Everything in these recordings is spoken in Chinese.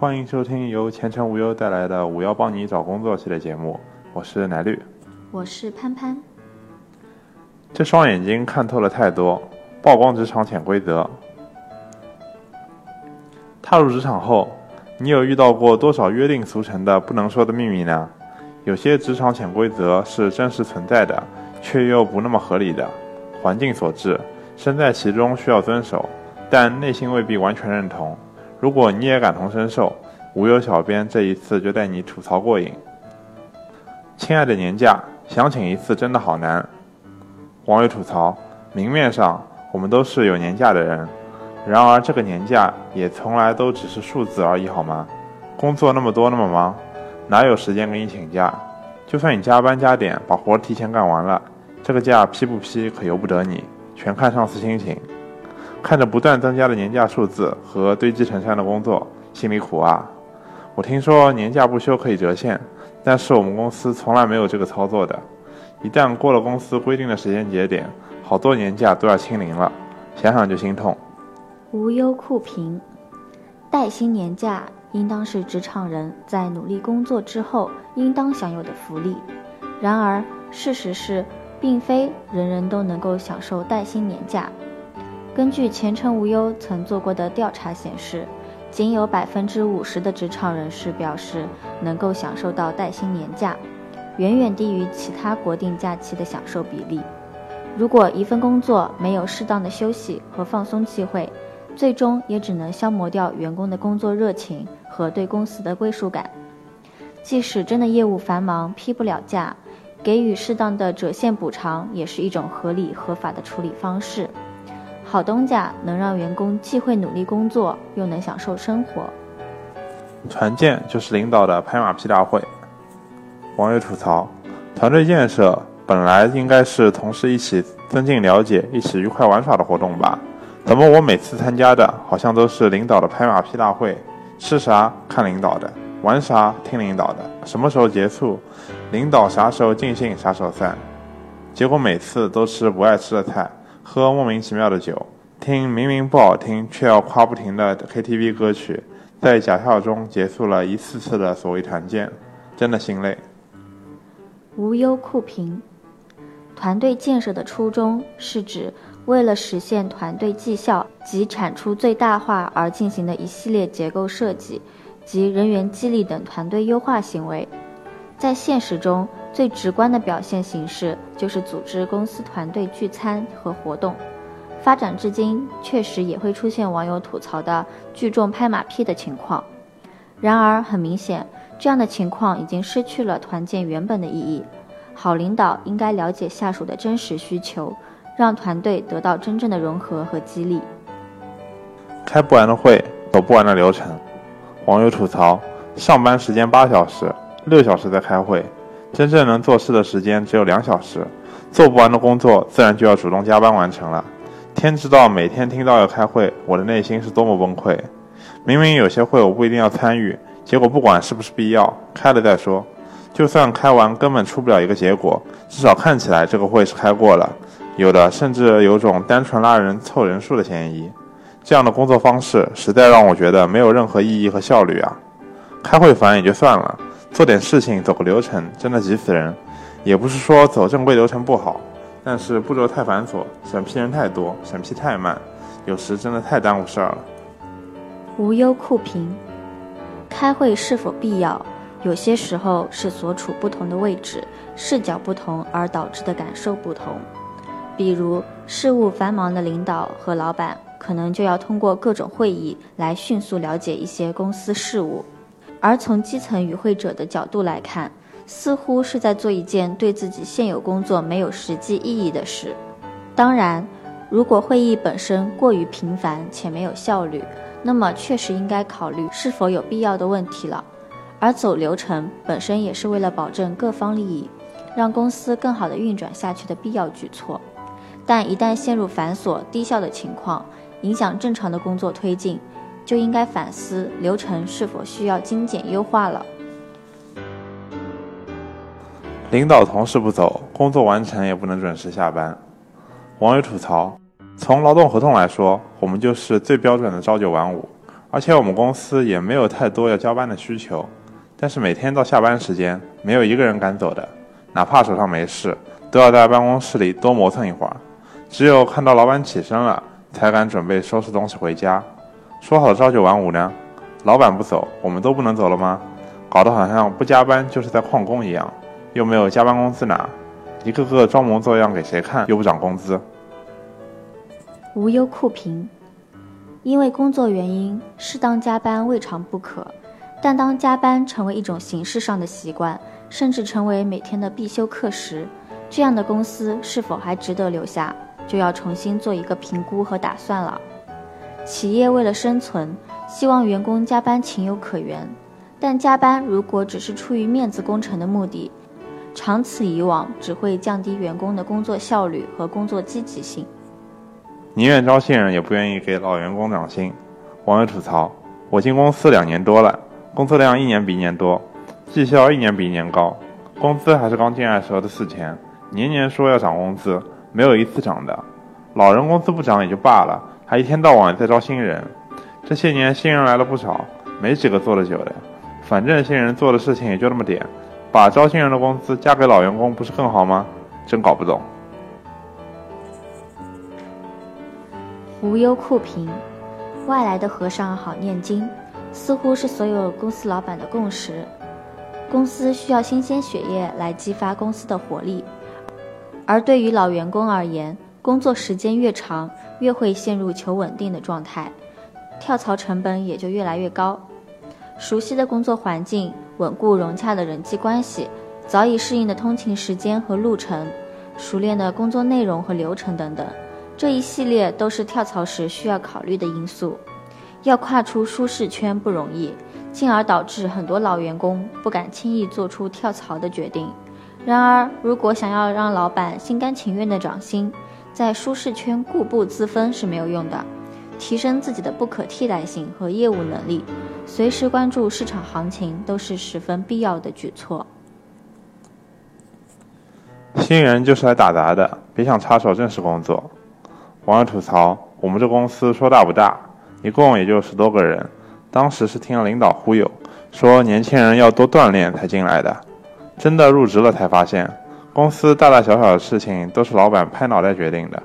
欢迎收听由前程无忧带来的“五幺帮你找工作”系列节目，我是奶绿，我是潘潘。这双眼睛看透了太多，曝光职场潜规则。踏入职场后，你有遇到过多少约定俗成的不能说的秘密呢？有些职场潜规则是真实存在的，却又不那么合理的，环境所致，身在其中需要遵守，但内心未必完全认同。如果你也感同身受，无忧小编这一次就带你吐槽过瘾。亲爱的年假，想请一次真的好难。网友吐槽：明面上我们都是有年假的人，然而这个年假也从来都只是数字而已，好吗？工作那么多那么忙，哪有时间给你请假？就算你加班加点把活提前干完了，这个假批不批可由不得你，全看上司心情。看着不断增加的年假数字和堆积成山的工作，心里苦啊！我听说年假不休可以折现，但是我们公司从来没有这个操作的。一旦过了公司规定的时间节点，好多年假都要清零了，想想就心痛。无忧酷评：带薪年假应当是职场人在努力工作之后应当享有的福利。然而，事实是，并非人人都能够享受带薪年假。根据前程无忧曾做过的调查显示，仅有百分之五十的职场人士表示能够享受到带薪年假，远远低于其他国定假期的享受比例。如果一份工作没有适当的休息和放松机会，最终也只能消磨掉员工的工作热情和对公司的归属感。即使真的业务繁忙批不了假，给予适当的折现补偿也是一种合理合法的处理方式。好东家能让员工既会努力工作，又能享受生活。团建就是领导的拍马屁大会。网友吐槽：团队建设本来应该是同事一起增进了解、一起愉快玩耍的活动吧？怎么我每次参加的好像都是领导的拍马屁大会？吃啥看领导的，玩啥听领导的，什么时候结束，领导啥时候尽兴啥时候散。结果每次都吃不爱吃的菜。喝莫名其妙的酒，听明明不好听却要夸不停的 KTV 歌曲，在假笑中结束了一次次的所谓团建，真的心累。无忧酷评：团队建设的初衷是指为了实现团队绩效及产出最大化而进行的一系列结构设计及人员激励等团队优化行为。在现实中，最直观的表现形式就是组织公司团队聚餐和活动。发展至今，确实也会出现网友吐槽的聚众拍马屁的情况。然而，很明显，这样的情况已经失去了团建原本的意义。好领导应该了解下属的真实需求，让团队得到真正的融合和激励。开不完的会，走不完的流程。网友吐槽：上班时间八小时。六小时在开会，真正能做事的时间只有两小时，做不完的工作自然就要主动加班完成了。天知道每天听到要开会，我的内心是多么崩溃。明明有些会我不一定要参与，结果不管是不是必要，开了再说。就算开完根本出不了一个结果，至少看起来这个会是开过了。有的甚至有种单纯拉人凑人数的嫌疑。这样的工作方式实在让我觉得没有任何意义和效率啊！开会烦也就算了。做点事情走个流程，真的急死人。也不是说走正规流程不好，但是步骤太繁琐，审批人太多，审批太慢，有时真的太耽误事儿了。无忧酷评：开会是否必要？有些时候是所处不同的位置、视角不同而导致的感受不同。比如事务繁忙的领导和老板，可能就要通过各种会议来迅速了解一些公司事务。而从基层与会者的角度来看，似乎是在做一件对自己现有工作没有实际意义的事。当然，如果会议本身过于频繁且没有效率，那么确实应该考虑是否有必要的问题了。而走流程本身也是为了保证各方利益，让公司更好的运转下去的必要举措。但一旦陷入繁琐低效的情况，影响正常的工作推进。就应该反思流程是否需要精简优化了。领导同事不走，工作完成也不能准时下班。网友吐槽：从劳动合同来说，我们就是最标准的朝九晚五，而且我们公司也没有太多要交班的需求。但是每天到下班时间，没有一个人敢走的，哪怕手上没事，都要在办公室里多磨蹭一会儿。只有看到老板起身了，才敢准备收拾东西回家。说好的朝九晚五呢？老板不走，我们都不能走了吗？搞得好像不加班就是在旷工一样，又没有加班工资拿，一个个装模作样给谁看？又不涨工资。无忧酷评，因为工作原因，适当加班未尝不可。但当加班成为一种形式上的习惯，甚至成为每天的必修课时，这样的公司是否还值得留下，就要重新做一个评估和打算了。企业为了生存，希望员工加班情有可原，但加班如果只是出于面子工程的目的，长此以往只会降低员工的工作效率和工作积极性。宁愿招新人，也不愿意给老员工涨薪。网友吐槽：我进公司两年多了。工作量一年比一年多，绩效一年比一年高，工资还是刚进来时候的四千，年年说要涨工资，没有一次涨的。老人工资不涨也就罢了，还一天到晚在招新人。这些年新人来了不少，没几个做得久的。反正新人做的事情也就那么点，把招新人的工资加给老员工不是更好吗？真搞不懂。无忧酷评，外来的和尚好念经。似乎是所有公司老板的共识。公司需要新鲜血液来激发公司的活力，而对于老员工而言，工作时间越长，越会陷入求稳定的状态，跳槽成本也就越来越高。熟悉的工作环境、稳固融洽的人际关系、早已适应的通勤时间和路程、熟练的工作内容和流程等等，这一系列都是跳槽时需要考虑的因素。要跨出舒适圈不容易，进而导致很多老员工不敢轻易做出跳槽的决定。然而，如果想要让老板心甘情愿的涨薪，在舒适圈固步自封是没有用的。提升自己的不可替代性和业务能力，随时关注市场行情都是十分必要的举措。新人就是来打杂的，别想插手正式工作。网友吐槽：我们这公司说大不大？一共也就十多个人，当时是听了领导忽悠，说年轻人要多锻炼才进来的。真的入职了才发现，公司大大小小的事情都是老板拍脑袋决定的。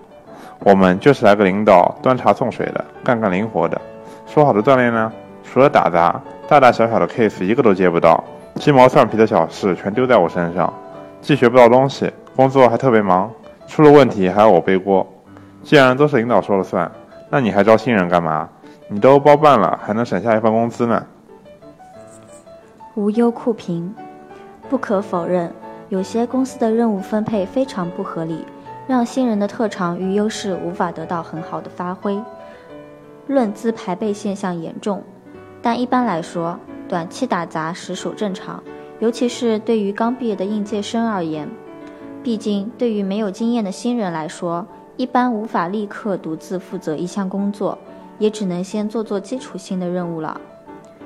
我们就是来个领导端茶送水的，干干灵活的。说好的锻炼呢？除了打杂，大大小小的 case 一个都接不到，鸡毛蒜皮的小事全丢在我身上，既学不到东西，工作还特别忙，出了问题还要我背锅。既然都是领导说了算，那你还招新人干嘛？你都包办了，还能省下一份工资呢。无忧酷评，不可否认，有些公司的任务分配非常不合理，让新人的特长与优势无法得到很好的发挥，论资排辈现象严重。但一般来说，短期打杂实属正常，尤其是对于刚毕业的应届生而言。毕竟，对于没有经验的新人来说，一般无法立刻独自负责一项工作。也只能先做做基础性的任务了。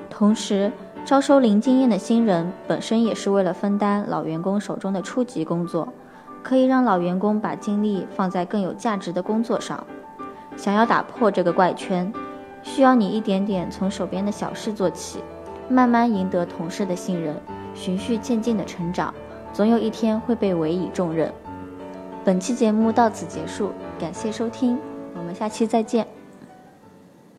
同时，招收零经验的新人本身也是为了分担老员工手中的初级工作，可以让老员工把精力放在更有价值的工作上。想要打破这个怪圈，需要你一点点从手边的小事做起，慢慢赢得同事的信任，循序渐进的成长，总有一天会被委以重任。本期节目到此结束，感谢收听，我们下期再见。